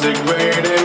music waiting.